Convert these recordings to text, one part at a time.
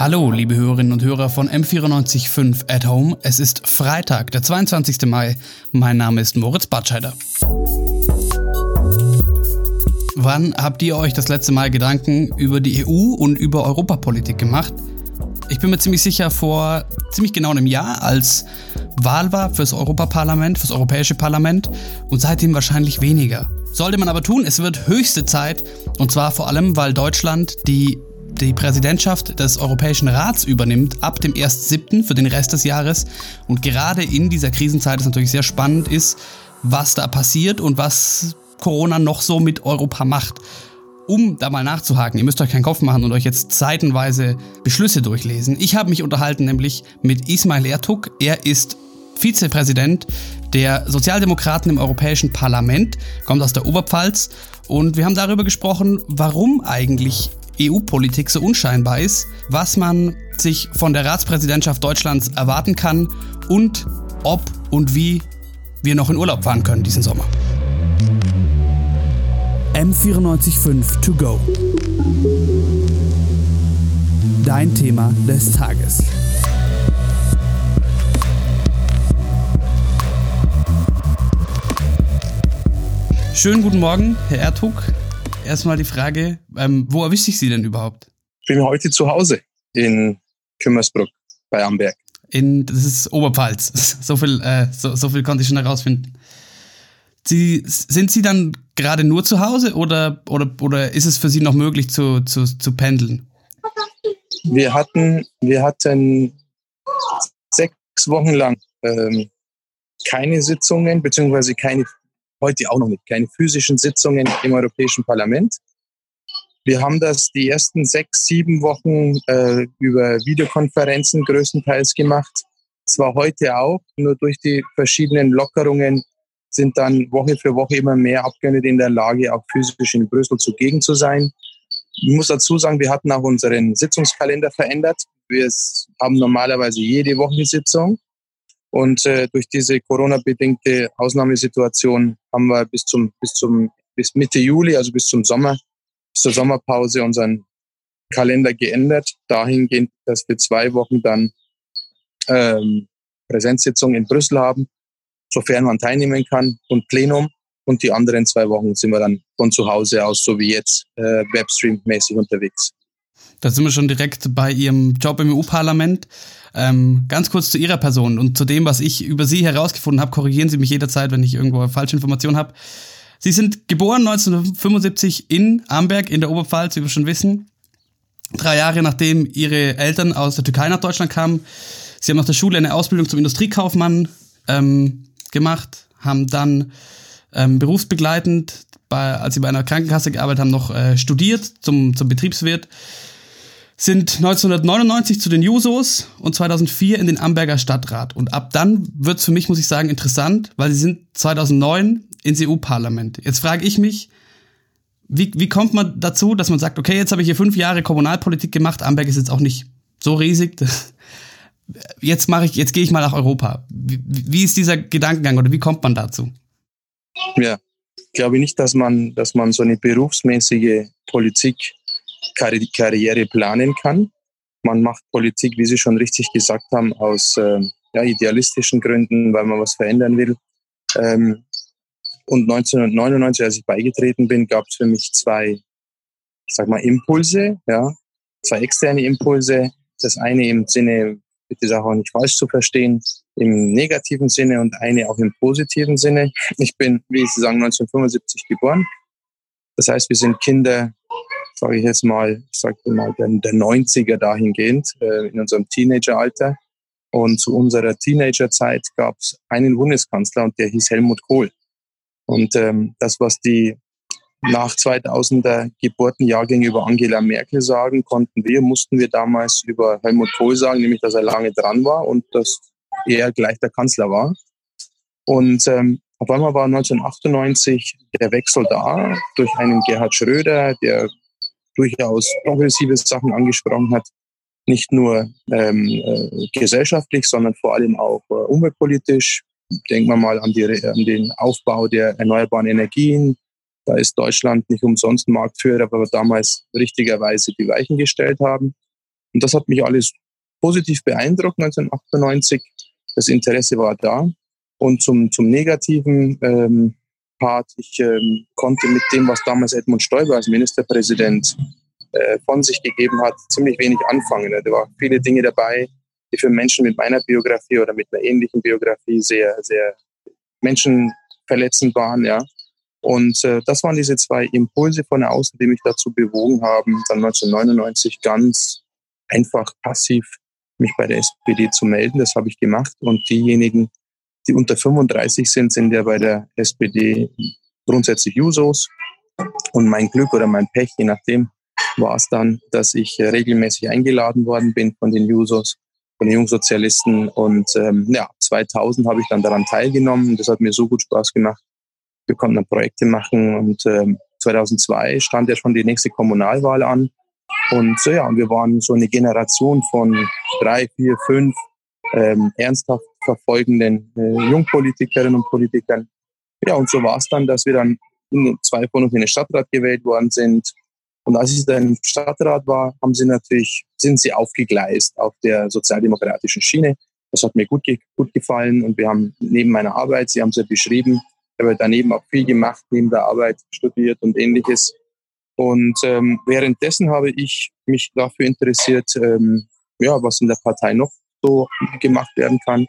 Hallo, liebe Hörerinnen und Hörer von M945 at Home. Es ist Freitag, der 22. Mai. Mein Name ist Moritz Batscheider. Wann habt ihr euch das letzte Mal Gedanken über die EU und über Europapolitik gemacht? Ich bin mir ziemlich sicher, vor ziemlich genau einem Jahr, als Wahl war fürs Europaparlament, fürs Europäische Parlament und seitdem wahrscheinlich weniger. Sollte man aber tun, es wird höchste Zeit und zwar vor allem, weil Deutschland die die Präsidentschaft des Europäischen Rats übernimmt ab dem 1.7. für den Rest des Jahres. Und gerade in dieser Krisenzeit ist natürlich sehr spannend ist, was da passiert und was Corona noch so mit Europa macht. Um da mal nachzuhaken, ihr müsst euch keinen Kopf machen und euch jetzt zeitenweise Beschlüsse durchlesen. Ich habe mich unterhalten nämlich mit Ismail Ertug. Er ist Vizepräsident der Sozialdemokraten im Europäischen Parlament, kommt aus der Oberpfalz und wir haben darüber gesprochen, warum eigentlich EU-Politik so unscheinbar ist, was man sich von der Ratspräsidentschaft Deutschlands erwarten kann und ob und wie wir noch in Urlaub fahren können diesen Sommer. M945 To Go. Dein Thema des Tages. Schönen guten Morgen, Herr Ertug. Erstmal die Frage, ähm, wo erwische ich Sie denn überhaupt? Ich bin heute zu Hause in Kümmersbruck bei Amberg. In, das ist Oberpfalz. So viel, äh, so, so viel konnte ich schon herausfinden. Sie, sind Sie dann gerade nur zu Hause oder, oder, oder ist es für Sie noch möglich zu, zu, zu pendeln? Wir hatten, wir hatten sechs Wochen lang ähm, keine Sitzungen beziehungsweise keine heute auch noch nicht, keine physischen Sitzungen im Europäischen Parlament. Wir haben das die ersten sechs, sieben Wochen äh, über Videokonferenzen größtenteils gemacht. Zwar heute auch, nur durch die verschiedenen Lockerungen sind dann Woche für Woche immer mehr Abgeordnete in der Lage, auch physisch in Brüssel zugegen zu sein. Ich muss dazu sagen, wir hatten auch unseren Sitzungskalender verändert. Wir haben normalerweise jede Woche Sitzung. Und äh, durch diese Corona-bedingte Ausnahmesituation haben wir bis zum, bis zum, bis Mitte Juli, also bis zum Sommer, bis zur Sommerpause unseren Kalender geändert, dahingehend, dass wir zwei Wochen dann ähm, Präsenzsitzungen in Brüssel haben, sofern man teilnehmen kann, und Plenum. Und die anderen zwei Wochen sind wir dann von zu Hause aus, so wie jetzt, äh, Webstream-mäßig unterwegs. Da sind wir schon direkt bei Ihrem Job im EU-Parlament. Ähm, ganz kurz zu Ihrer Person und zu dem, was ich über Sie herausgefunden habe. Korrigieren Sie mich jederzeit, wenn ich irgendwo falsche Informationen habe. Sie sind geboren 1975 in Amberg in der Oberpfalz, wie wir schon wissen. Drei Jahre nachdem Ihre Eltern aus der Türkei nach Deutschland kamen. Sie haben nach der Schule eine Ausbildung zum Industriekaufmann ähm, gemacht, haben dann ähm, berufsbegleitend, bei, als Sie bei einer Krankenkasse gearbeitet haben, noch äh, studiert zum, zum Betriebswirt sind 1999 zu den Jusos und 2004 in den Amberger Stadtrat. Und ab dann wird's für mich, muss ich sagen, interessant, weil sie sind 2009 ins EU-Parlament. Jetzt frage ich mich, wie, wie kommt man dazu, dass man sagt, okay, jetzt habe ich hier fünf Jahre Kommunalpolitik gemacht, Amberg ist jetzt auch nicht so riesig. Jetzt mache ich, jetzt gehe ich mal nach Europa. Wie, wie ist dieser Gedankengang oder wie kommt man dazu? Ja, ich glaube nicht, dass man, dass man so eine berufsmäßige Politik Karriere planen kann. Man macht Politik, wie Sie schon richtig gesagt haben, aus äh, ja, idealistischen Gründen, weil man was verändern will. Ähm, und 1999, als ich beigetreten bin, gab es für mich zwei, ich sag mal, Impulse, ja, zwei externe Impulse. Das eine im Sinne, bitte das auch nicht falsch zu verstehen, im negativen Sinne und eine auch im positiven Sinne. Ich bin, wie Sie sagen, 1975 geboren. Das heißt, wir sind Kinder sage ich jetzt mal, ich sage mal, der, der 90er dahingehend äh, in unserem Teenageralter. Und zu unserer Teenagerzeit gab es einen Bundeskanzler und der hieß Helmut Kohl. Und ähm, das, was die nach 2000er Geburtenjahrgänge über Angela Merkel sagen, konnten wir, mussten wir damals über Helmut Kohl sagen, nämlich, dass er lange dran war und dass er gleich der Kanzler war. Und ähm, auf einmal war 1998 der Wechsel da durch einen Gerhard Schröder, der durchaus progressive Sachen angesprochen hat. Nicht nur ähm, äh, gesellschaftlich, sondern vor allem auch äh, umweltpolitisch. Denken wir mal an, die, an den Aufbau der erneuerbaren Energien. Da ist Deutschland nicht umsonst Marktführer, aber damals richtigerweise die Weichen gestellt haben. Und das hat mich alles positiv beeindruckt 1998. Das Interesse war da. Und zum, zum negativen ähm, Part, ich ähm, konnte mit dem, was damals Edmund Stoiber als Ministerpräsident äh, von sich gegeben hat, ziemlich wenig anfangen. Da waren viele Dinge dabei, die für Menschen mit meiner Biografie oder mit einer ähnlichen Biografie sehr, sehr menschenverletzend waren, ja. Und äh, das waren diese zwei Impulse von außen, die mich dazu bewogen haben, dann 1999 ganz einfach passiv mich bei der SPD zu melden. Das habe ich gemacht. Und diejenigen, die unter 35 sind, sind ja bei der SPD grundsätzlich Jusos. Und mein Glück oder mein Pech, je nachdem, war es dann, dass ich regelmäßig eingeladen worden bin von den Jusos, von den Jungsozialisten. Und ähm, ja, 2000 habe ich dann daran teilgenommen. Das hat mir so gut Spaß gemacht. Wir konnten dann Projekte machen und ähm, 2002 stand ja schon die nächste Kommunalwahl an. Und so, ja, wir waren so eine Generation von drei, vier, fünf ähm, ernsthaft verfolgenden äh, Jungpolitikerinnen und Politikern. Ja, und so war es dann, dass wir dann zwei von uns in den Stadtrat gewählt worden sind. Und als ich dann im Stadtrat war, haben sie natürlich, sind sie aufgegleist auf der sozialdemokratischen Schiene. Das hat mir gut, gut gefallen und wir haben neben meiner Arbeit, Sie haben es ja beschrieben, habe daneben auch viel gemacht, neben der Arbeit studiert und ähnliches. Und ähm, währenddessen habe ich mich dafür interessiert, ähm, ja, was in der Partei noch so gemacht werden kann.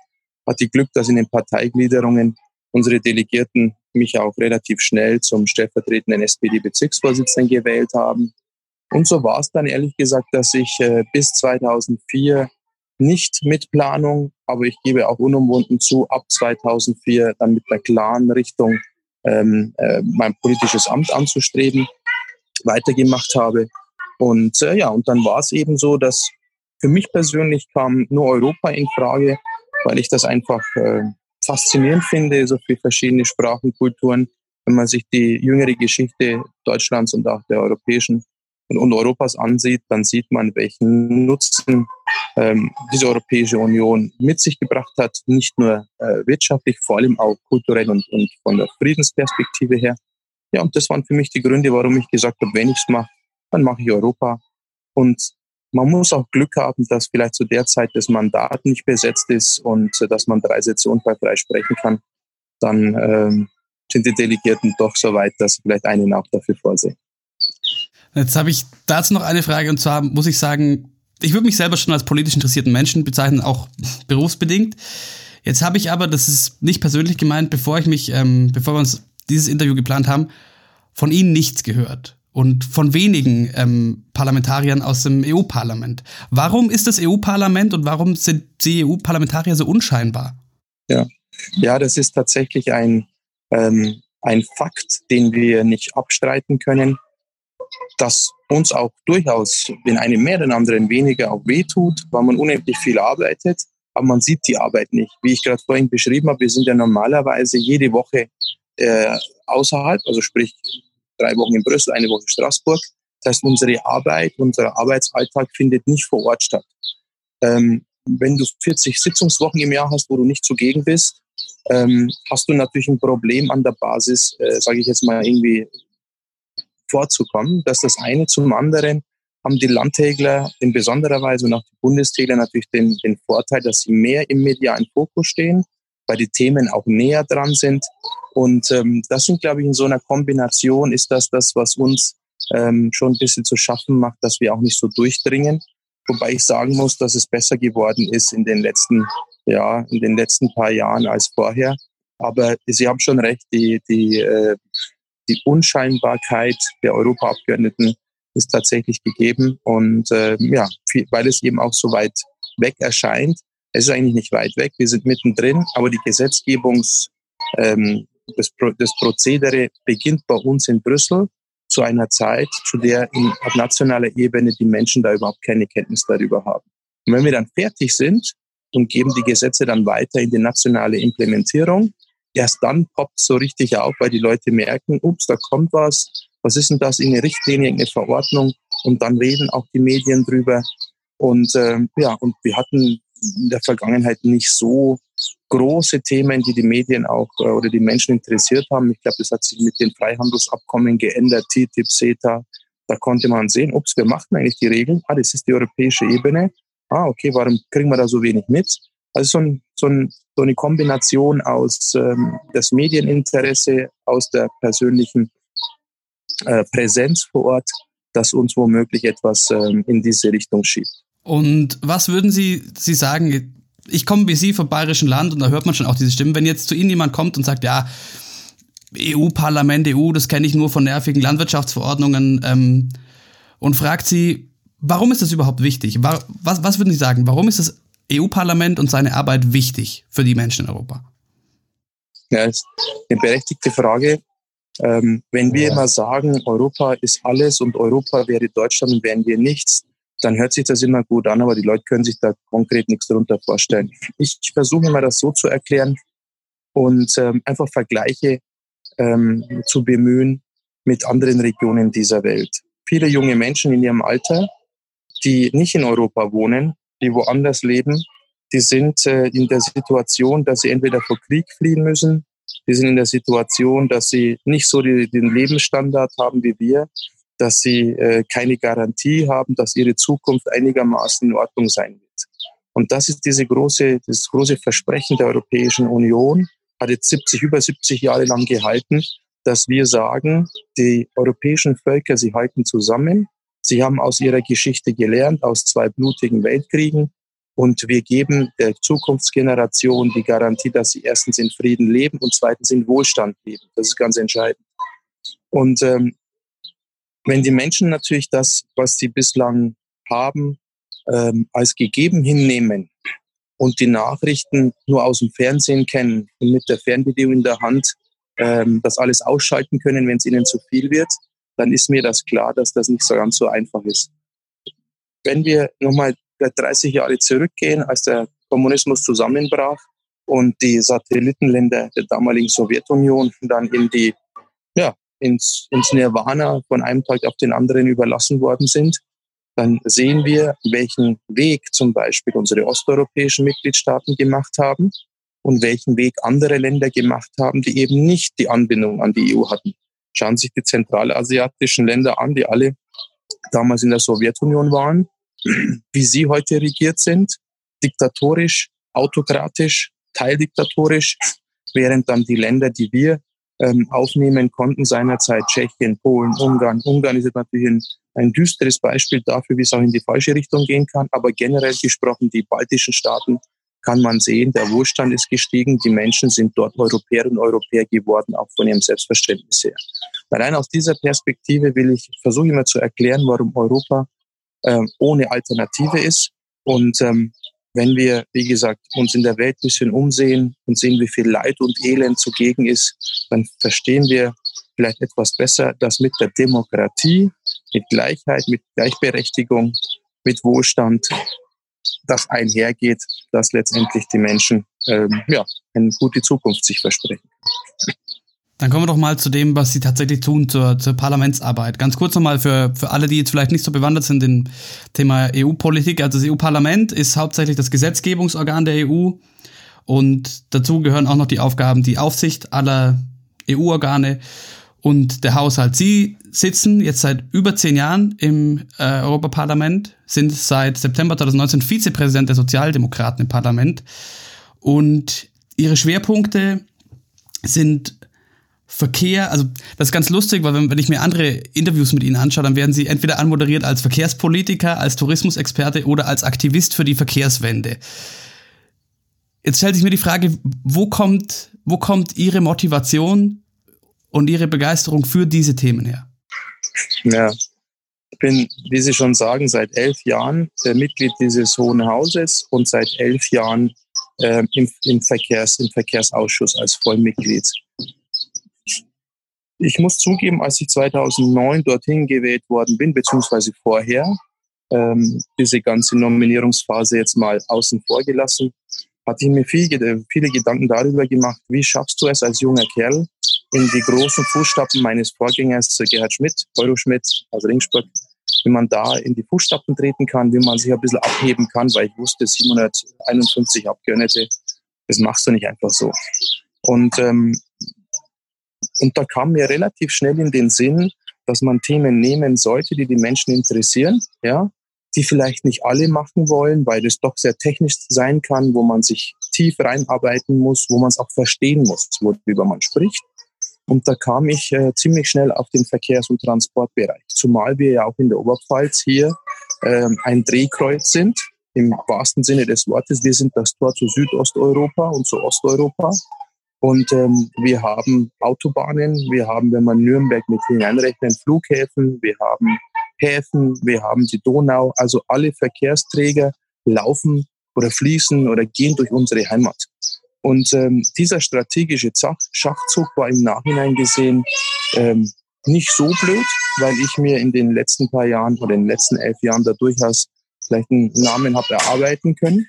Hatte Glück, dass in den Parteigliederungen unsere Delegierten mich auch relativ schnell zum stellvertretenden SPD-Bezirksvorsitzenden gewählt haben. Und so war es dann ehrlich gesagt, dass ich äh, bis 2004 nicht mit Planung, aber ich gebe auch unumwunden zu, ab 2004 dann mit einer klaren Richtung ähm, äh, mein politisches Amt anzustreben, weitergemacht habe. Und äh, ja, und dann war es eben so, dass für mich persönlich kam nur Europa in Frage, weil ich das einfach äh, faszinierend finde, so viele verschiedene Sprachen, Kulturen. Wenn man sich die jüngere Geschichte Deutschlands und auch der europäischen und Europas ansieht, dann sieht man, welchen Nutzen ähm, diese Europäische Union mit sich gebracht hat, nicht nur äh, wirtschaftlich, vor allem auch kulturell und, und von der Friedensperspektive her. Ja, und das waren für mich die Gründe, warum ich gesagt habe, wenn ich es mache, dann mache ich Europa. Und man muss auch Glück haben, dass vielleicht zu der Zeit das Mandat nicht besetzt ist und äh, dass man drei Sätze unfallfrei sprechen kann. Dann ähm, sind die Delegierten doch so weit, dass sie vielleicht einen auch dafür vorsehen. Jetzt habe ich dazu noch eine Frage und zwar muss ich sagen, ich würde mich selber schon als politisch interessierten Menschen bezeichnen, auch berufsbedingt. Jetzt habe ich aber, das ist nicht persönlich gemeint, bevor ich mich, ähm, bevor wir uns dieses Interview geplant haben, von Ihnen nichts gehört und von wenigen ähm, Parlamentariern aus dem EU-Parlament. Warum ist das EU-Parlament und warum sind die EU-Parlamentarier so unscheinbar? Ja, ja, das ist tatsächlich ein, ähm, ein Fakt, den wir nicht abstreiten können das uns auch durchaus, den einen mehr, den anderen weniger, auch wehtut, weil man unendlich viel arbeitet, aber man sieht die Arbeit nicht. Wie ich gerade vorhin beschrieben habe, wir sind ja normalerweise jede Woche äh, außerhalb, also sprich drei Wochen in Brüssel, eine Woche in Straßburg. Das heißt, unsere Arbeit, unser Arbeitsalltag findet nicht vor Ort statt. Ähm, wenn du 40 Sitzungswochen im Jahr hast, wo du nicht zugegen bist, ähm, hast du natürlich ein Problem an der Basis, äh, sage ich jetzt mal irgendwie vorzukommen. dass das eine zum anderen haben die Landtägler in besonderer Weise und auch die Bundestegler natürlich den, den Vorteil, dass sie mehr im medialen Fokus stehen, weil die Themen auch näher dran sind. Und ähm, das sind, glaube ich, in so einer Kombination ist das das, was uns ähm, schon ein bisschen zu schaffen macht, dass wir auch nicht so durchdringen. Wobei ich sagen muss, dass es besser geworden ist in den letzten, ja, in den letzten paar Jahren als vorher. Aber Sie haben schon recht, die, die äh, die Unscheinbarkeit der Europaabgeordneten ist tatsächlich gegeben. Und äh, ja, viel, weil es eben auch so weit weg erscheint, es ist eigentlich nicht weit weg, wir sind mittendrin, aber die Gesetzgebungs, ähm, das, Pro, das Prozedere beginnt bei uns in Brüssel zu einer Zeit, zu der in, auf nationaler Ebene die Menschen da überhaupt keine Kenntnis darüber haben. Und wenn wir dann fertig sind und geben die Gesetze dann weiter in die nationale Implementierung, erst dann poppt so richtig auf, weil die Leute merken, ups, da kommt was, was ist denn das, eine Richtlinie, eine Verordnung und dann reden auch die Medien drüber. Und ähm, ja, und wir hatten in der Vergangenheit nicht so große Themen, die die Medien auch äh, oder die Menschen interessiert haben. Ich glaube, das hat sich mit den Freihandelsabkommen geändert, TTIP, CETA Da konnte man sehen, ups, wir machen eigentlich die Regeln. Ah, das ist die europäische Ebene. Ah, okay, warum kriegen wir da so wenig mit? Also so, ein, so, ein, so eine Kombination aus ähm, das Medieninteresse, aus der persönlichen äh, Präsenz vor Ort, das uns womöglich etwas ähm, in diese Richtung schiebt. Und was würden Sie, Sie sagen, ich komme wie Sie vom bayerischen Land und da hört man schon auch diese Stimmen, wenn jetzt zu Ihnen jemand kommt und sagt, ja, EU-Parlament, EU, das kenne ich nur von nervigen Landwirtschaftsverordnungen ähm, und fragt Sie, warum ist das überhaupt wichtig? Was, was würden Sie sagen, warum ist das EU-Parlament und seine Arbeit wichtig für die Menschen in Europa? Ja, ist eine berechtigte Frage. Ähm, wenn wir immer sagen, Europa ist alles und Europa wäre Deutschland und wären wir nichts, dann hört sich das immer gut an, aber die Leute können sich da konkret nichts darunter vorstellen. Ich versuche immer das so zu erklären und ähm, einfach Vergleiche ähm, zu bemühen mit anderen Regionen dieser Welt. Viele junge Menschen in ihrem Alter, die nicht in Europa wohnen, die woanders leben, die sind äh, in der Situation, dass sie entweder vor Krieg fliehen müssen, die sind in der Situation, dass sie nicht so die, den Lebensstandard haben wie wir, dass sie äh, keine Garantie haben, dass ihre Zukunft einigermaßen in Ordnung sein wird. Und das ist diese große, das große Versprechen der Europäischen Union, hat jetzt 70, über 70 Jahre lang gehalten, dass wir sagen, die europäischen Völker, sie halten zusammen, sie haben aus ihrer Geschichte gelernt, aus zwei blutigen Weltkriegen, und wir geben der Zukunftsgeneration die Garantie, dass sie erstens in Frieden leben und zweitens in Wohlstand leben. Das ist ganz entscheidend. Und ähm, wenn die Menschen natürlich das, was sie bislang haben, ähm, als gegeben hinnehmen und die Nachrichten nur aus dem Fernsehen kennen und mit der Fernbedienung in der Hand ähm, das alles ausschalten können, wenn es ihnen zu viel wird, dann ist mir das klar, dass das nicht so ganz so einfach ist. Wenn wir nochmal 30 Jahre zurückgehen, als der Kommunismus zusammenbrach und die Satellitenländer der damaligen Sowjetunion dann in die, ins, ins Nirvana von einem Tag auf den anderen überlassen worden sind, dann sehen wir, welchen Weg zum Beispiel unsere osteuropäischen Mitgliedstaaten gemacht haben und welchen Weg andere Länder gemacht haben, die eben nicht die Anbindung an die EU hatten. Schauen Sie sich die zentralasiatischen Länder an, die alle damals in der Sowjetunion waren wie sie heute regiert sind, diktatorisch, autokratisch, teildiktatorisch, während dann die Länder, die wir ähm, aufnehmen konnten, seinerzeit Tschechien, Polen, Ungarn. Ungarn ist natürlich ein, ein düsteres Beispiel dafür, wie es auch in die falsche Richtung gehen kann. Aber generell gesprochen, die baltischen Staaten kann man sehen, der Wohlstand ist gestiegen, die Menschen sind dort Europäer und Europäer geworden, auch von ihrem Selbstverständnis her. Allein aus dieser Perspektive will ich versuchen immer zu erklären, warum Europa ähm, ohne Alternative ist. Und ähm, wenn wir, wie gesagt, uns in der Welt ein bisschen umsehen und sehen, wie viel Leid und Elend zugegen ist, dann verstehen wir vielleicht etwas besser, dass mit der Demokratie, mit Gleichheit, mit Gleichberechtigung, mit Wohlstand das einhergeht, dass letztendlich die Menschen ähm, ja, eine gute Zukunft sich versprechen. Dann kommen wir doch mal zu dem, was Sie tatsächlich tun zur, zur Parlamentsarbeit. Ganz kurz nochmal für, für alle, die jetzt vielleicht nicht so bewandert sind im Thema EU-Politik. Also das EU-Parlament ist hauptsächlich das Gesetzgebungsorgan der EU und dazu gehören auch noch die Aufgaben, die Aufsicht aller EU-Organe und der Haushalt. Sie sitzen jetzt seit über zehn Jahren im äh, Europaparlament, sind seit September 2019 Vizepräsident der Sozialdemokraten im Parlament und ihre Schwerpunkte sind Verkehr, also das ist ganz lustig, weil wenn, wenn ich mir andere Interviews mit ihnen anschaue, dann werden sie entweder anmoderiert als Verkehrspolitiker, als Tourismusexperte oder als Aktivist für die Verkehrswende. Jetzt stellt sich mir die Frage, wo kommt, wo kommt Ihre Motivation und Ihre Begeisterung für diese Themen her? Ja, ich bin, wie Sie schon sagen, seit elf Jahren der Mitglied dieses Hohen Hauses und seit elf Jahren äh, im, im, Verkehrs, im Verkehrsausschuss als Vollmitglied. Ich muss zugeben, als ich 2009 dorthin gewählt worden bin, beziehungsweise vorher, ähm, diese ganze Nominierungsphase jetzt mal außen vor gelassen, hatte ich mir viel, viele Gedanken darüber gemacht, wie schaffst du es als junger Kerl, in die großen Fußstapfen meines Vorgängers Gerhard Schmidt, Euroschmidt aus Ringsburg, wie man da in die Fußstapfen treten kann, wie man sich ein bisschen abheben kann, weil ich wusste, 751 Abgeordnete, das machst du nicht einfach so. Und ähm, und da kam mir relativ schnell in den Sinn, dass man Themen nehmen sollte, die die Menschen interessieren, ja, die vielleicht nicht alle machen wollen, weil das doch sehr technisch sein kann, wo man sich tief reinarbeiten muss, wo man es auch verstehen muss, worüber man spricht. Und da kam ich äh, ziemlich schnell auf den Verkehrs- und Transportbereich, zumal wir ja auch in der Oberpfalz hier äh, ein Drehkreuz sind, im wahrsten Sinne des Wortes. Wir sind das Tor zu Südosteuropa und zu Osteuropa. Und ähm, wir haben Autobahnen, wir haben, wenn man Nürnberg mit hineinrechnet, Flughäfen, wir haben Häfen, wir haben die Donau. Also alle Verkehrsträger laufen oder fließen oder gehen durch unsere Heimat. Und ähm, dieser strategische Schachzug war im Nachhinein gesehen ähm, nicht so blöd, weil ich mir in den letzten paar Jahren oder in den letzten elf Jahren da durchaus vielleicht einen Namen habe erarbeiten können.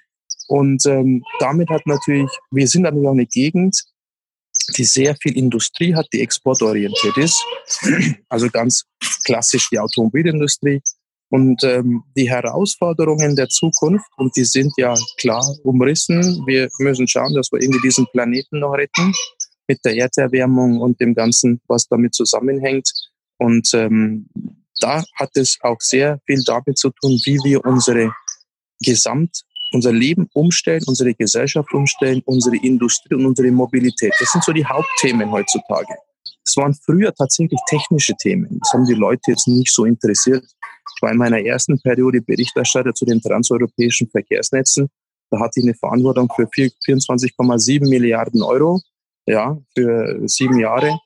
Und ähm, damit hat natürlich, wir sind natürlich auch eine Gegend, die sehr viel Industrie hat, die exportorientiert ist. Also ganz klassisch die Automobilindustrie. Und ähm, die Herausforderungen der Zukunft, und die sind ja klar umrissen, wir müssen schauen, dass wir irgendwie diesen Planeten noch retten mit der Erderwärmung und dem Ganzen, was damit zusammenhängt. Und ähm, da hat es auch sehr viel damit zu tun, wie wir unsere Gesamt unser Leben umstellen, unsere Gesellschaft umstellen, unsere Industrie und unsere Mobilität. Das sind so die Hauptthemen heutzutage. Das waren früher tatsächlich technische Themen. Das haben die Leute jetzt nicht so interessiert. Ich war in meiner ersten Periode Berichterstatter zu den transeuropäischen Verkehrsnetzen. Da hatte ich eine Verantwortung für 24,7 Milliarden Euro, ja, für sieben Jahre.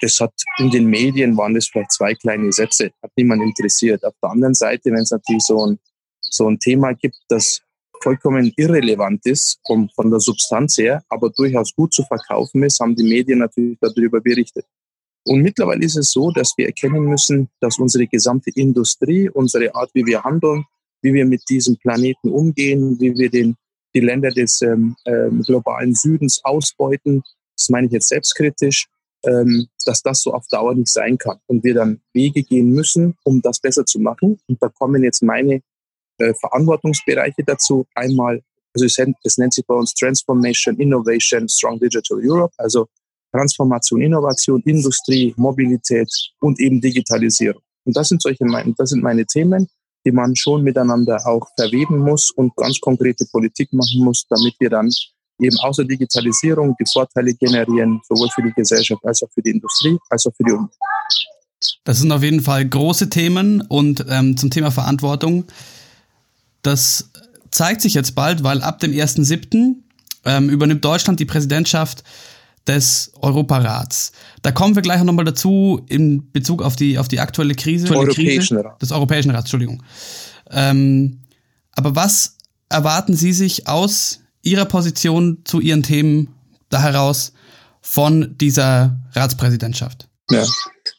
Das hat in den Medien waren das vielleicht zwei kleine Sätze, hat niemand interessiert. Auf der anderen Seite, wenn es natürlich so ein, so ein Thema gibt, das vollkommen irrelevant ist vom, von der Substanz her, aber durchaus gut zu verkaufen ist, haben die Medien natürlich darüber berichtet. Und mittlerweile ist es so, dass wir erkennen müssen, dass unsere gesamte Industrie, unsere Art, wie wir handeln, wie wir mit diesem Planeten umgehen, wie wir den, die Länder des ähm, ähm, globalen Südens ausbeuten, das meine ich jetzt selbstkritisch, ähm, dass das so auf Dauer nicht sein kann und wir dann Wege gehen müssen, um das besser zu machen. Und da kommen jetzt meine äh, Verantwortungsbereiche dazu. Einmal, also es, es nennt sich bei uns Transformation, Innovation, Strong Digital Europe, also Transformation, Innovation, Industrie, Mobilität und eben Digitalisierung. Und das sind solche, das sind meine Themen, die man schon miteinander auch verweben muss und ganz konkrete Politik machen muss, damit wir dann eben außer Digitalisierung die Vorteile generieren, sowohl für die Gesellschaft als auch für die Industrie, als auch für die Umwelt. Das sind auf jeden Fall große Themen und ähm, zum Thema Verantwortung. Das zeigt sich jetzt bald, weil ab dem 1.7. Ähm, übernimmt Deutschland die Präsidentschaft des Europarats. Da kommen wir gleich nochmal dazu in Bezug auf die, auf die aktuelle Krise. Europäischen Rat. Des Europäischen Rats, Entschuldigung. Ähm, aber was erwarten Sie sich aus Ihrer Position zu Ihren Themen da heraus von dieser Ratspräsidentschaft? Ja,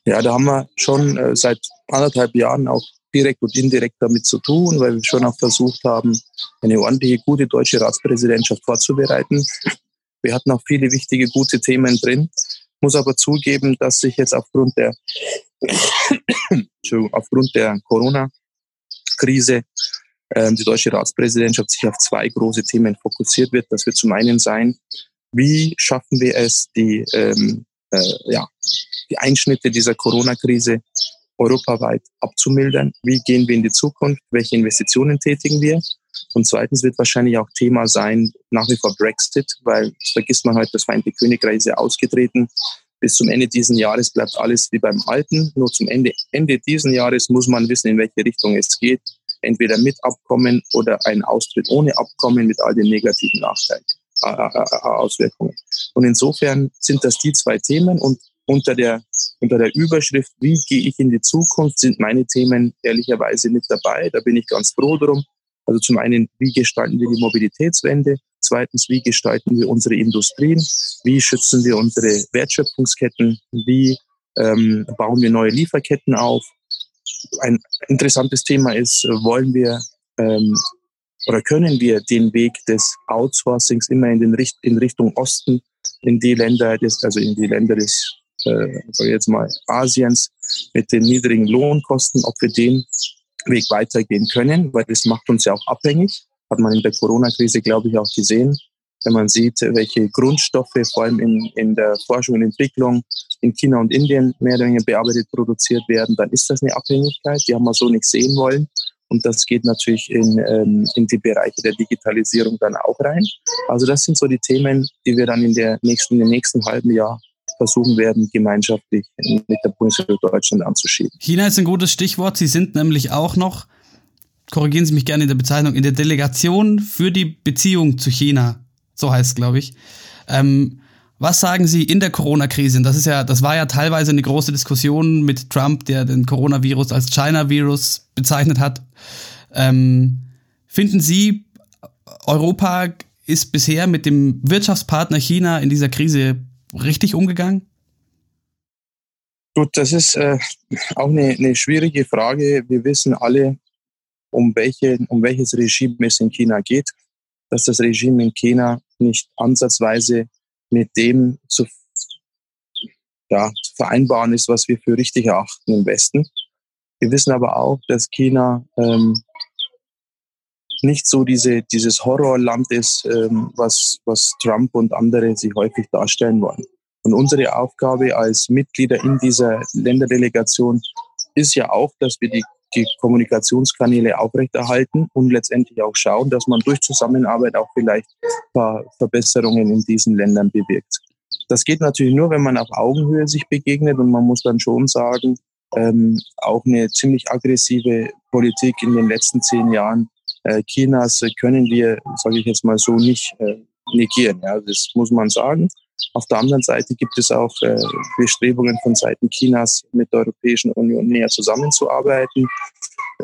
ja da haben wir schon äh, seit anderthalb Jahren auch direkt und indirekt damit zu tun, weil wir schon auch versucht haben, eine ordentliche, gute deutsche Ratspräsidentschaft vorzubereiten. Wir hatten auch viele wichtige, gute Themen drin. Muss aber zugeben, dass sich jetzt aufgrund der, aufgrund der Corona-Krise äh, die deutsche Ratspräsidentschaft sich auf zwei große Themen fokussiert wird. Das wird zum einen sein, wie schaffen wir es, die, ähm, äh, ja, die Einschnitte dieser Corona-Krise europaweit abzumildern. Wie gehen wir in die Zukunft? Welche Investitionen tätigen wir? Und zweitens wird wahrscheinlich auch Thema sein, nach wie vor Brexit, weil das vergisst man heute, das Vereinigte Königreich ist ja ausgetreten. Bis zum Ende dieses Jahres bleibt alles wie beim Alten. Nur zum Ende, Ende dieses Jahres muss man wissen, in welche Richtung es geht. Entweder mit Abkommen oder ein Austritt ohne Abkommen mit all den negativen Nachteilen, äh, äh, äh Auswirkungen. Und insofern sind das die zwei Themen und unter der, unter der Überschrift, wie gehe ich in die Zukunft, sind meine Themen ehrlicherweise mit dabei. Da bin ich ganz froh drum. Also zum einen, wie gestalten wir die Mobilitätswende? Zweitens, wie gestalten wir unsere Industrien? Wie schützen wir unsere Wertschöpfungsketten? Wie ähm, bauen wir neue Lieferketten auf? Ein interessantes Thema ist, wollen wir ähm, oder können wir den Weg des Outsourcings immer in, den Richt in Richtung Osten, in die Länder des, also in die Länder des äh, jetzt mal Asiens mit den niedrigen Lohnkosten, ob wir den Weg weitergehen können, weil das macht uns ja auch abhängig. Hat man in der Corona-Krise, glaube ich, auch gesehen. Wenn man sieht, welche Grundstoffe, vor allem in, in der Forschung und Entwicklung, in China und Indien mehr oder weniger bearbeitet produziert werden, dann ist das eine Abhängigkeit, die haben wir so nicht sehen wollen. Und das geht natürlich in, ähm, in die Bereiche der Digitalisierung dann auch rein. Also das sind so die Themen, die wir dann in, der nächsten, in dem nächsten halben Jahr versuchen werden, gemeinschaftlich mit der Bundesrepublik Deutschland anzuschieben. China ist ein gutes Stichwort. Sie sind nämlich auch noch, korrigieren Sie mich gerne in der Bezeichnung, in der Delegation für die Beziehung zu China. So heißt es, glaube ich. Ähm, was sagen Sie in der Corona-Krise? Das ist ja, das war ja teilweise eine große Diskussion mit Trump, der den Coronavirus als China-Virus bezeichnet hat. Ähm, finden Sie, Europa ist bisher mit dem Wirtschaftspartner China in dieser Krise richtig umgegangen? Gut, das ist äh, auch eine, eine schwierige Frage. Wir wissen alle, um, welche, um welches Regime es in China geht, dass das Regime in China nicht ansatzweise mit dem zu, ja, zu vereinbaren ist, was wir für richtig erachten im Westen. Wir wissen aber auch, dass China ähm, nicht so diese, dieses Horrorland ist, ähm, was, was Trump und andere sich häufig darstellen wollen. Und unsere Aufgabe als Mitglieder in dieser Länderdelegation ist ja auch, dass wir die, die Kommunikationskanäle aufrechterhalten und letztendlich auch schauen, dass man durch Zusammenarbeit auch vielleicht ein paar Verbesserungen in diesen Ländern bewirkt. Das geht natürlich nur, wenn man auf Augenhöhe sich begegnet und man muss dann schon sagen, ähm, auch eine ziemlich aggressive Politik in den letzten zehn Jahren Chinas können wir, sage ich jetzt mal so, nicht äh, negieren. Ja, das muss man sagen. Auf der anderen Seite gibt es auch äh, Bestrebungen von Seiten Chinas mit der Europäischen Union näher zusammenzuarbeiten.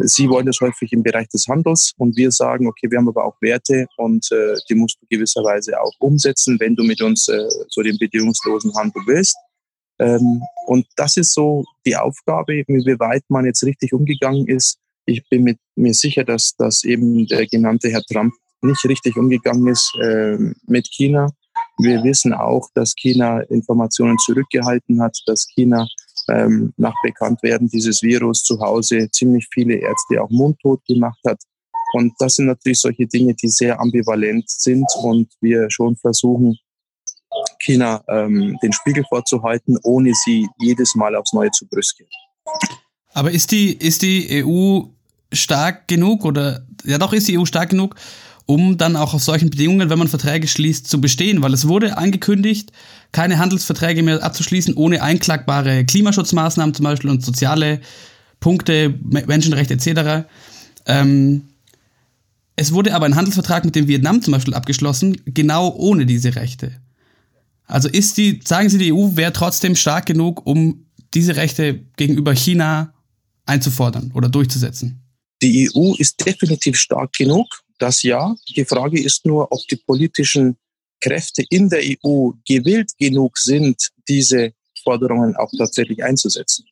Sie wollen das häufig im Bereich des Handels und wir sagen, okay, wir haben aber auch Werte und äh, die musst du gewisserweise auch umsetzen, wenn du mit uns äh, so den bedingungslosen Handel willst. Ähm, und das ist so die Aufgabe, wie weit man jetzt richtig umgegangen ist. Ich bin mit, mir sicher, dass, dass eben der genannte Herr Trump nicht richtig umgegangen ist äh, mit China. Wir wissen auch, dass China Informationen zurückgehalten hat, dass China ähm, nach Bekanntwerden dieses Virus zu Hause ziemlich viele Ärzte auch mundtot gemacht hat. Und das sind natürlich solche Dinge, die sehr ambivalent sind und wir schon versuchen, China ähm, den Spiegel vorzuhalten, ohne sie jedes Mal aufs Neue zu brüskieren. Aber ist die, ist die EU stark genug oder ja doch ist die EU stark genug, um dann auch auf solchen Bedingungen, wenn man Verträge schließt, zu bestehen? Weil es wurde angekündigt, keine Handelsverträge mehr abzuschließen ohne einklagbare Klimaschutzmaßnahmen zum Beispiel und soziale Punkte, Menschenrechte etc. Ähm, es wurde aber ein Handelsvertrag mit dem Vietnam zum Beispiel abgeschlossen, genau ohne diese Rechte. Also ist die, sagen Sie, die EU wäre trotzdem stark genug, um diese Rechte gegenüber China einzufordern oder durchzusetzen? Die EU ist definitiv stark genug, das ja. Die Frage ist nur, ob die politischen Kräfte in der EU gewillt genug sind, diese Forderungen auch tatsächlich einzusetzen.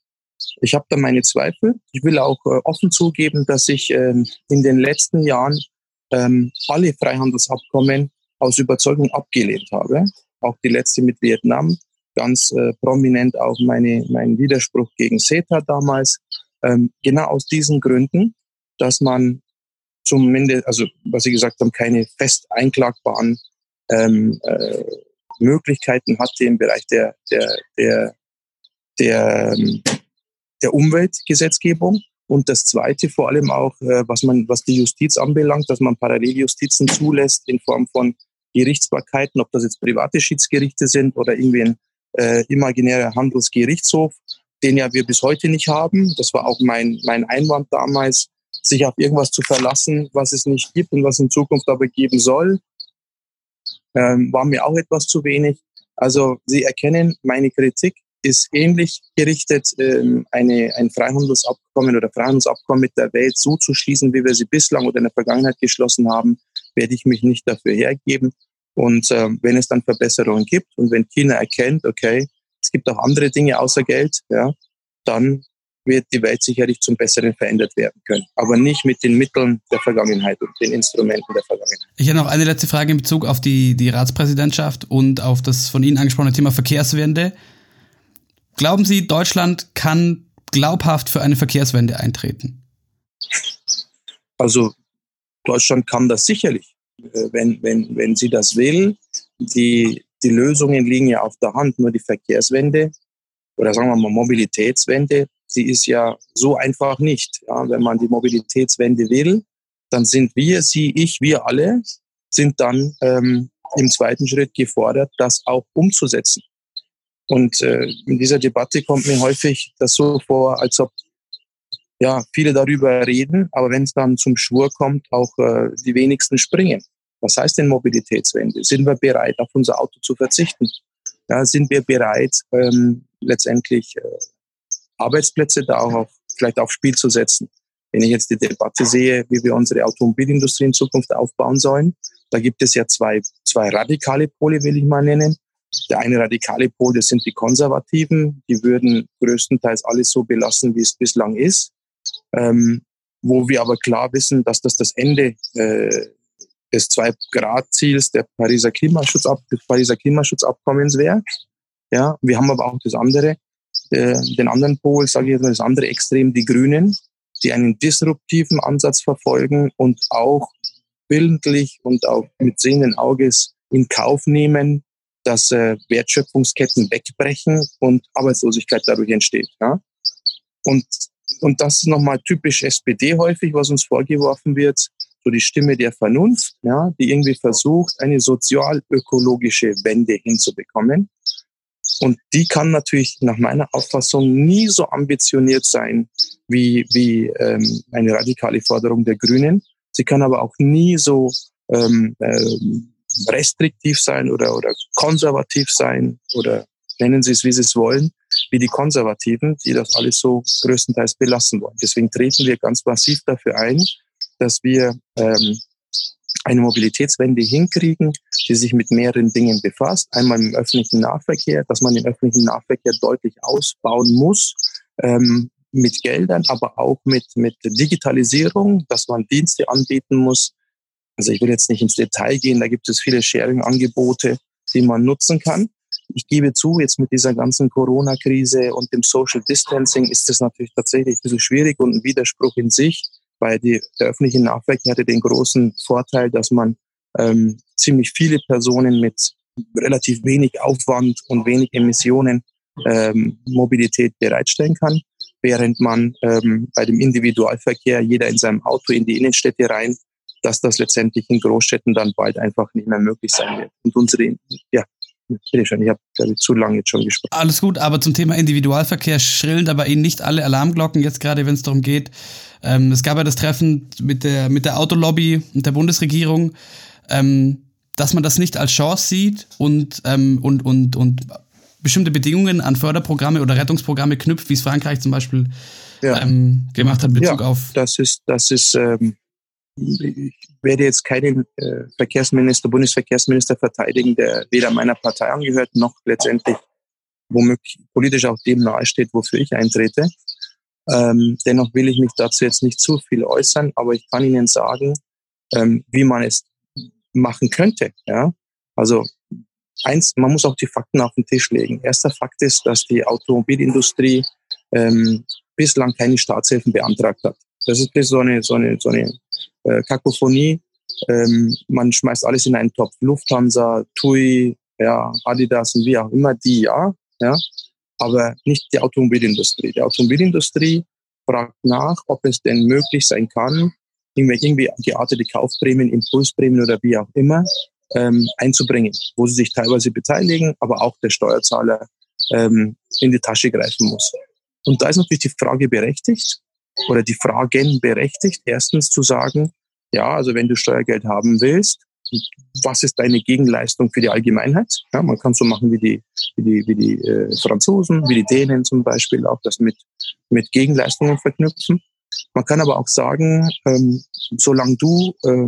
Ich habe da meine Zweifel. Ich will auch äh, offen zugeben, dass ich ähm, in den letzten Jahren ähm, alle Freihandelsabkommen aus Überzeugung abgelehnt habe. Auch die letzte mit Vietnam, ganz äh, prominent auch meine, mein Widerspruch gegen CETA damals. Ähm, genau aus diesen Gründen, dass man zumindest, also was Sie gesagt haben, keine fest einklagbaren ähm, äh, Möglichkeiten hatte im Bereich der, der, der, der, ähm, der Umweltgesetzgebung. Und das Zweite vor allem auch, äh, was, man, was die Justiz anbelangt, dass man Paralleljustizen zulässt in Form von Gerichtsbarkeiten, ob das jetzt private Schiedsgerichte sind oder irgendwie ein äh, imaginärer Handelsgerichtshof, den ja wir bis heute nicht haben. Das war auch mein, mein Einwand damals, sich auf irgendwas zu verlassen, was es nicht gibt und was in Zukunft aber geben soll, ähm, war mir auch etwas zu wenig. Also Sie erkennen, meine Kritik ist ähnlich gerichtet, ähm, eine, ein Freihandelsabkommen oder Freihandelsabkommen mit der Welt so zu schließen, wie wir sie bislang oder in der Vergangenheit geschlossen haben, werde ich mich nicht dafür hergeben. Und äh, wenn es dann Verbesserungen gibt und wenn China erkennt, okay, es gibt auch andere Dinge außer Geld, ja, dann wird die Welt sicherlich zum Besseren verändert werden können. Aber nicht mit den Mitteln der Vergangenheit und den Instrumenten der Vergangenheit. Ich habe noch eine letzte Frage in Bezug auf die, die Ratspräsidentschaft und auf das von Ihnen angesprochene Thema Verkehrswende. Glauben Sie, Deutschland kann glaubhaft für eine Verkehrswende eintreten? Also Deutschland kann das sicherlich, äh, wenn, wenn, wenn sie das will. Die, die Lösungen liegen ja auf der Hand, nur die Verkehrswende oder sagen wir mal Mobilitätswende, die ist ja so einfach nicht. Ja, wenn man die Mobilitätswende will, dann sind wir, Sie, ich, wir alle, sind dann ähm, im zweiten Schritt gefordert, das auch umzusetzen. Und äh, in dieser Debatte kommt mir häufig das so vor, als ob ja viele darüber reden, aber wenn es dann zum Schwur kommt, auch äh, die wenigsten springen. Was heißt denn Mobilitätswende? Sind wir bereit, auf unser Auto zu verzichten? Ja, sind wir bereit, ähm, letztendlich äh, Arbeitsplätze da auch auf, vielleicht aufs Spiel zu setzen? Wenn ich jetzt die Debatte sehe, wie wir unsere Automobilindustrie in Zukunft aufbauen sollen, da gibt es ja zwei, zwei radikale Pole, will ich mal nennen. Der eine radikale Pol, das sind die Konservativen, die würden größtenteils alles so belassen, wie es bislang ist. Ähm, wo wir aber klar wissen, dass das das Ende äh, des Zwei-Grad-Ziels der Pariser Klimaschutzab des Pariser Klimaschutzabkommens wäre. Ja, wir haben aber auch das andere, äh, den anderen Pol, sage ich jetzt mal, das andere Extrem, die Grünen, die einen disruptiven Ansatz verfolgen und auch bildlich und auch mit sehenden Auges in Kauf nehmen, dass äh, Wertschöpfungsketten wegbrechen und Arbeitslosigkeit dadurch entsteht. Ja? Und, und das ist nochmal typisch SPD häufig, was uns vorgeworfen wird, so die Stimme der Vernunft, ja, die irgendwie versucht, eine sozial-ökologische Wende hinzubekommen. Und die kann natürlich nach meiner Auffassung nie so ambitioniert sein wie, wie ähm, eine radikale Forderung der Grünen. Sie kann aber auch nie so ähm, ähm, restriktiv sein oder, oder konservativ sein oder nennen Sie es, wie Sie es wollen, wie die Konservativen, die das alles so größtenteils belassen wollen. Deswegen treten wir ganz massiv dafür ein, dass wir ähm, eine Mobilitätswende hinkriegen, die sich mit mehreren Dingen befasst. Einmal im öffentlichen Nahverkehr, dass man den öffentlichen Nahverkehr deutlich ausbauen muss, ähm, mit Geldern, aber auch mit, mit Digitalisierung, dass man Dienste anbieten muss. Also ich will jetzt nicht ins Detail gehen, da gibt es viele Sharing-Angebote, die man nutzen kann. Ich gebe zu, jetzt mit dieser ganzen Corona-Krise und dem Social Distancing ist es natürlich tatsächlich ein bisschen schwierig und ein Widerspruch in sich weil die, der öffentliche Nahverkehr hatte den großen Vorteil, dass man ähm, ziemlich viele Personen mit relativ wenig Aufwand und wenig Emissionen ähm, Mobilität bereitstellen kann, während man ähm, bei dem Individualverkehr jeder in seinem Auto in die Innenstädte rein, dass das letztendlich in Großstädten dann bald einfach nicht mehr möglich sein wird. Und unsere, ja, schon, ich habe glaube zu lange jetzt schon gesprochen. Alles gut, aber zum Thema Individualverkehr schrillen aber Ihnen nicht alle Alarmglocken jetzt gerade, wenn es darum geht. Ähm, es gab ja das Treffen mit der, mit der Autolobby und der Bundesregierung, ähm, dass man das nicht als Chance sieht und, ähm, und, und, und bestimmte Bedingungen an Förderprogramme oder Rettungsprogramme knüpft, wie es Frankreich zum Beispiel ja. ähm, gemacht hat in Bezug ja, auf. Das ist, das ist ähm, ich werde jetzt keinen äh, Verkehrsminister, Bundesverkehrsminister verteidigen, der weder meiner Partei angehört, noch letztendlich womöglich politisch auch dem nahesteht, wofür ich eintrete. Ähm, dennoch will ich mich dazu jetzt nicht zu viel äußern, aber ich kann Ihnen sagen, ähm, wie man es machen könnte. Ja? Also eins, man muss auch die Fakten auf den Tisch legen. Erster Fakt ist, dass die Automobilindustrie ähm, bislang keine Staatshilfen beantragt hat. Das ist so eine, so eine, so eine äh, Kakophonie. Ähm, man schmeißt alles in einen Topf. Lufthansa, TUI, ja, Adidas und wie auch immer die, ja, ja, aber nicht die Automobilindustrie. Die Automobilindustrie fragt nach, ob es denn möglich sein kann, irgendwie geartete Kaufprämien, Impulsprämien oder wie auch immer ähm, einzubringen, wo sie sich teilweise beteiligen, aber auch der Steuerzahler ähm, in die Tasche greifen muss. Und da ist natürlich die Frage berechtigt, oder die Fragen berechtigt, erstens zu sagen, ja, also wenn du Steuergeld haben willst, was ist deine Gegenleistung für die Allgemeinheit? Ja, man kann so machen wie die, wie die, wie die äh, Franzosen, wie die Dänen zum Beispiel, auch das mit, mit Gegenleistungen verknüpfen. Man kann aber auch sagen, ähm, solange du äh,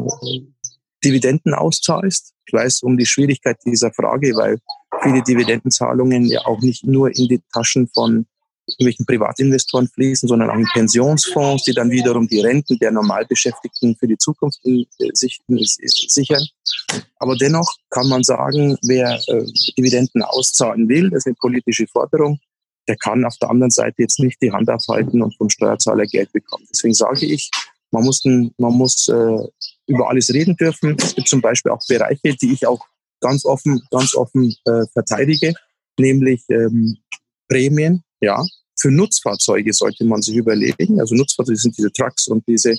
Dividenden auszahlst, ich weiß um die Schwierigkeit dieser Frage, weil viele Dividendenzahlungen ja auch nicht nur in die Taschen von irgendwelchen Privatinvestoren fließen, sondern auch in Pensionsfonds, die dann wiederum die Renten der Normalbeschäftigten für die Zukunft äh, sich, in, sichern. Aber dennoch kann man sagen, wer äh, Dividenden auszahlen will, das ist eine politische Forderung, der kann auf der anderen Seite jetzt nicht die Hand aufhalten und vom Steuerzahler Geld bekommen. Deswegen sage ich, man muss, man muss äh, über alles reden dürfen. Es gibt zum Beispiel auch Bereiche, die ich auch ganz offen, ganz offen äh, verteidige, nämlich ähm, Prämien, ja. Für Nutzfahrzeuge sollte man sich überlegen. Also Nutzfahrzeuge sind diese Trucks und diese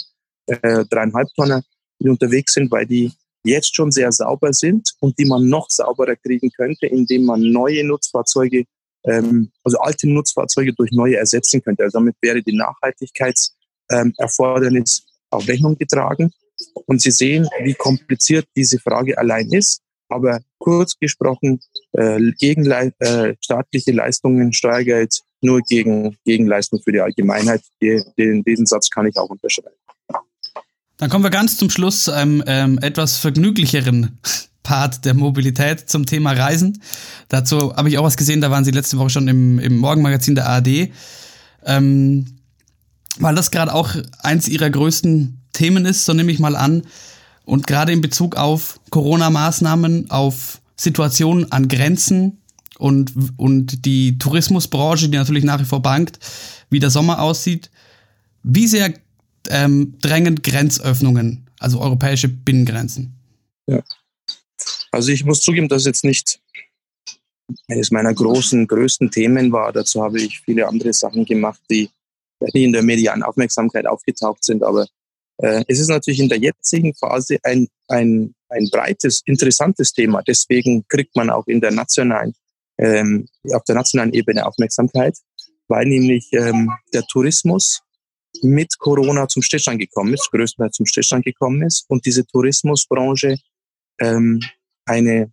äh, dreieinhalb Tonner, die unterwegs sind, weil die jetzt schon sehr sauber sind und die man noch sauberer kriegen könnte, indem man neue Nutzfahrzeuge, ähm, also alte Nutzfahrzeuge durch neue ersetzen könnte. Also damit wäre die Nachhaltigkeitserfordernis ähm, auf Rechnung getragen. Und Sie sehen, wie kompliziert diese Frage allein ist. Aber kurz gesprochen, äh, gegen äh, staatliche Leistungen, Steuergeld, nur gegen Gegenleistung für die Allgemeinheit. Den, diesen Satz kann ich auch unterschreiben. Dann kommen wir ganz zum Schluss zu einem ähm, etwas vergnüglicheren Part der Mobilität zum Thema Reisen. Dazu habe ich auch was gesehen, da waren Sie letzte Woche schon im, im Morgenmagazin der ARD. Ähm, weil das gerade auch eins Ihrer größten Themen ist, so nehme ich mal an. Und gerade in Bezug auf Corona-Maßnahmen, auf Situationen an Grenzen und, und die Tourismusbranche, die natürlich nach wie vor bangt, wie der Sommer aussieht. Wie sehr ähm, drängen Grenzöffnungen, also europäische Binnengrenzen? Ja. Also ich muss zugeben, dass jetzt nicht eines meiner großen, größten Themen war. Dazu habe ich viele andere Sachen gemacht, die, in der medialen Aufmerksamkeit aufgetaucht sind. Aber äh, es ist natürlich in der jetzigen Phase ein, ein, ein breites, interessantes Thema. Deswegen kriegt man auch in der nationalen, ähm, auf der nationalen Ebene Aufmerksamkeit, weil nämlich ähm, der Tourismus mit Corona zum Stillstand gekommen ist, größtenteils zum Stillstand gekommen ist und diese Tourismusbranche ähm, eine,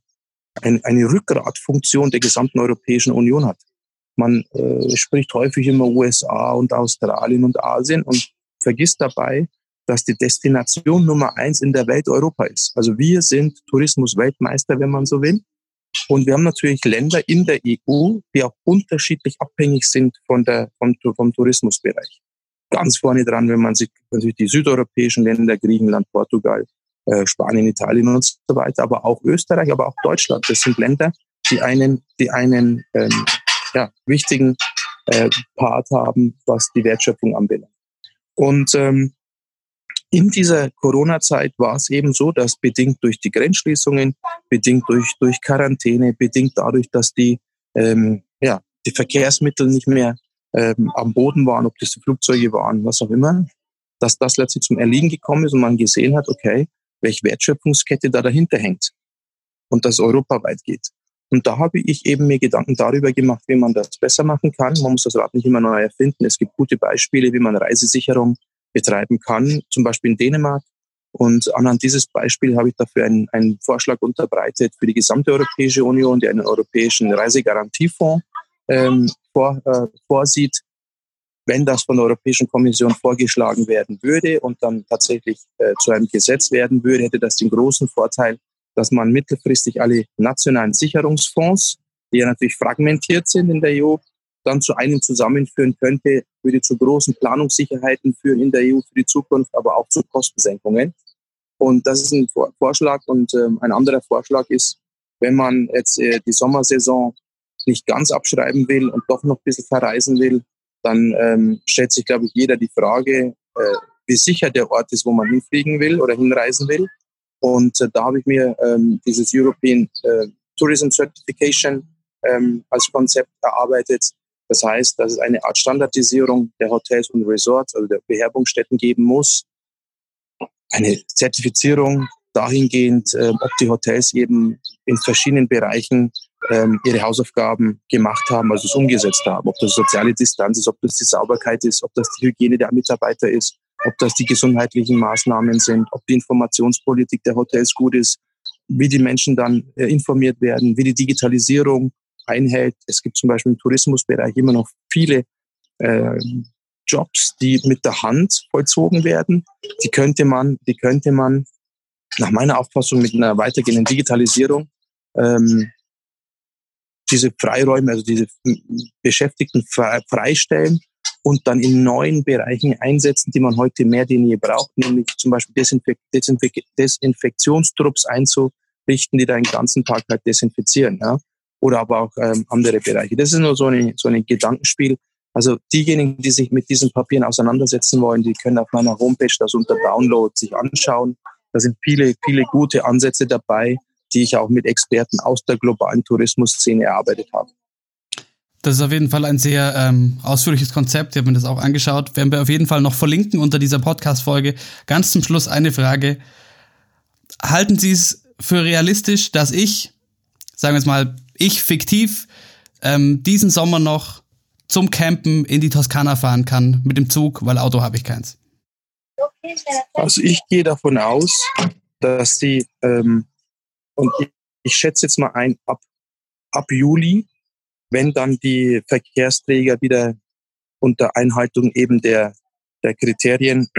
ein, eine Rückgratfunktion der gesamten Europäischen Union hat. Man äh, spricht häufig immer USA und Australien und Asien und vergisst dabei, dass die Destination Nummer eins in der Welt Europa ist. Also wir sind Tourismusweltmeister, wenn man so will. Und wir haben natürlich Länder in der EU, die auch unterschiedlich abhängig sind von der, vom, vom Tourismusbereich ganz vorne dran, wenn man sich natürlich die südeuropäischen Länder, Griechenland, Portugal, äh, Spanien, Italien und so weiter, aber auch Österreich, aber auch Deutschland. Das sind Länder, die einen, die einen ähm, ja, wichtigen äh, Part haben, was die Wertschöpfung anbelangt. Und ähm, in dieser Corona-Zeit war es eben so, dass bedingt durch die Grenzschließungen, bedingt durch, durch Quarantäne, bedingt dadurch, dass die, ähm, ja, die Verkehrsmittel nicht mehr ähm, am Boden waren, ob das die Flugzeuge waren, was auch immer, dass das letztlich zum Erliegen gekommen ist und man gesehen hat, okay, welche Wertschöpfungskette da dahinter hängt und das europaweit geht. Und da habe ich eben mir Gedanken darüber gemacht, wie man das besser machen kann. Man muss das Rad nicht immer neu erfinden. Es gibt gute Beispiele, wie man Reisesicherung betreiben kann, zum Beispiel in Dänemark. Und anhand dieses Beispiels habe ich dafür einen, einen Vorschlag unterbreitet für die gesamte Europäische Union, der einen europäischen Reisegarantiefonds ähm, vor, äh, vorsieht, wenn das von der Europäischen Kommission vorgeschlagen werden würde und dann tatsächlich äh, zu einem Gesetz werden würde, hätte das den großen Vorteil, dass man mittelfristig alle nationalen Sicherungsfonds, die ja natürlich fragmentiert sind in der EU, dann zu einem zusammenführen könnte, würde zu großen Planungssicherheiten führen in der EU für die Zukunft, aber auch zu Kostensenkungen. Und das ist ein Vorschlag. Und ähm, ein anderer Vorschlag ist, wenn man jetzt äh, die Sommersaison nicht ganz abschreiben will und doch noch ein bisschen verreisen will, dann ähm, stellt sich, glaube ich, jeder die Frage, äh, wie sicher der Ort ist, wo man hinfliegen will oder hinreisen will. Und äh, da habe ich mir ähm, dieses European äh, Tourism Certification ähm, als Konzept erarbeitet. Das heißt, dass es eine Art Standardisierung der Hotels und Resorts, also der Beherbungsstätten geben muss. Eine Zertifizierung dahingehend, äh, ob die Hotels eben in verschiedenen Bereichen ähm, ihre Hausaufgaben gemacht haben, also es umgesetzt haben. Ob das soziale Distanz ist, ob das die Sauberkeit ist, ob das die Hygiene der Mitarbeiter ist, ob das die gesundheitlichen Maßnahmen sind, ob die Informationspolitik der Hotels gut ist, wie die Menschen dann äh, informiert werden, wie die Digitalisierung einhält. Es gibt zum Beispiel im Tourismusbereich immer noch viele äh, Jobs, die mit der Hand vollzogen werden. Die könnte man, die könnte man nach meiner Auffassung mit einer weitergehenden Digitalisierung ähm, diese Freiräume, also diese Beschäftigten freistellen und dann in neuen Bereichen einsetzen, die man heute mehr denn je braucht, nämlich zum Beispiel Desinfek Desinfek Desinfektionstrupps einzurichten, die da den ganzen Tag halt desinfizieren, ja, oder aber auch ähm, andere Bereiche. Das ist nur so, eine, so ein Gedankenspiel. Also diejenigen, die sich mit diesen Papieren auseinandersetzen wollen, die können auf meiner Homepage das unter Download sich anschauen. Da sind viele, viele gute Ansätze dabei die ich auch mit Experten aus der globalen Tourismusszene erarbeitet habe. Das ist auf jeden Fall ein sehr ähm, ausführliches Konzept. Ich habe mir das auch angeschaut. Werden wir auf jeden Fall noch verlinken unter dieser Podcast-Folge. Ganz zum Schluss eine Frage. Halten Sie es für realistisch, dass ich, sagen wir es mal, ich fiktiv, ähm, diesen Sommer noch zum Campen in die Toskana fahren kann mit dem Zug, weil Auto habe ich keins? Also ich gehe davon aus, dass Sie, ähm, und ich, ich schätze jetzt mal ein, ab, ab Juli wenn dann die Verkehrsträger wieder unter Einhaltung eben der, der Kriterien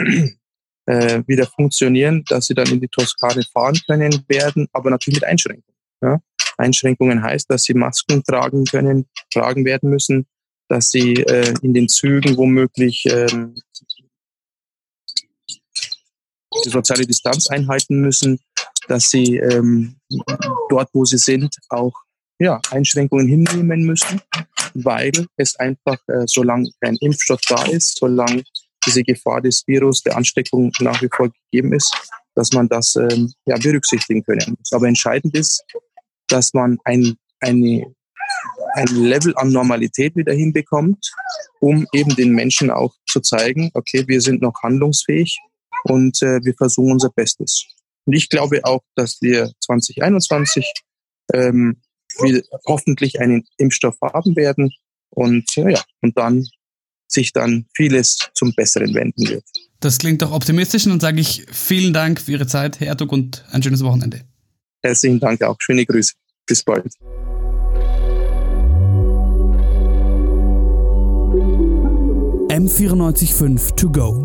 äh, wieder funktionieren, dass sie dann in die Toskane fahren können werden, aber natürlich mit Einschränkungen. Ja? Einschränkungen heißt, dass sie Masken tragen können, tragen werden müssen, dass sie äh, in den Zügen womöglich ähm, die soziale Distanz einhalten müssen, dass sie ähm, dort, wo sie sind, auch ja, Einschränkungen hinnehmen müssen, weil es einfach, äh, solange kein Impfstoff da ist, solange diese Gefahr des Virus, der Ansteckung nach wie vor gegeben ist, dass man das ähm, ja, berücksichtigen können. Aber entscheidend ist, dass man ein, eine, ein Level an Normalität wieder hinbekommt, um eben den Menschen auch zu zeigen, okay, wir sind noch handlungsfähig und äh, wir versuchen unser Bestes. Und ich glaube auch, dass wir 2021 ähm, wir hoffentlich einen Impfstoff haben werden und ja, und dann sich dann vieles zum Besseren wenden wird. Das klingt doch optimistisch und dann sage ich vielen Dank für Ihre Zeit, Herr Erdog, und ein schönes Wochenende. Herzlichen Dank auch. Schöne Grüße. Bis bald. M945 to go.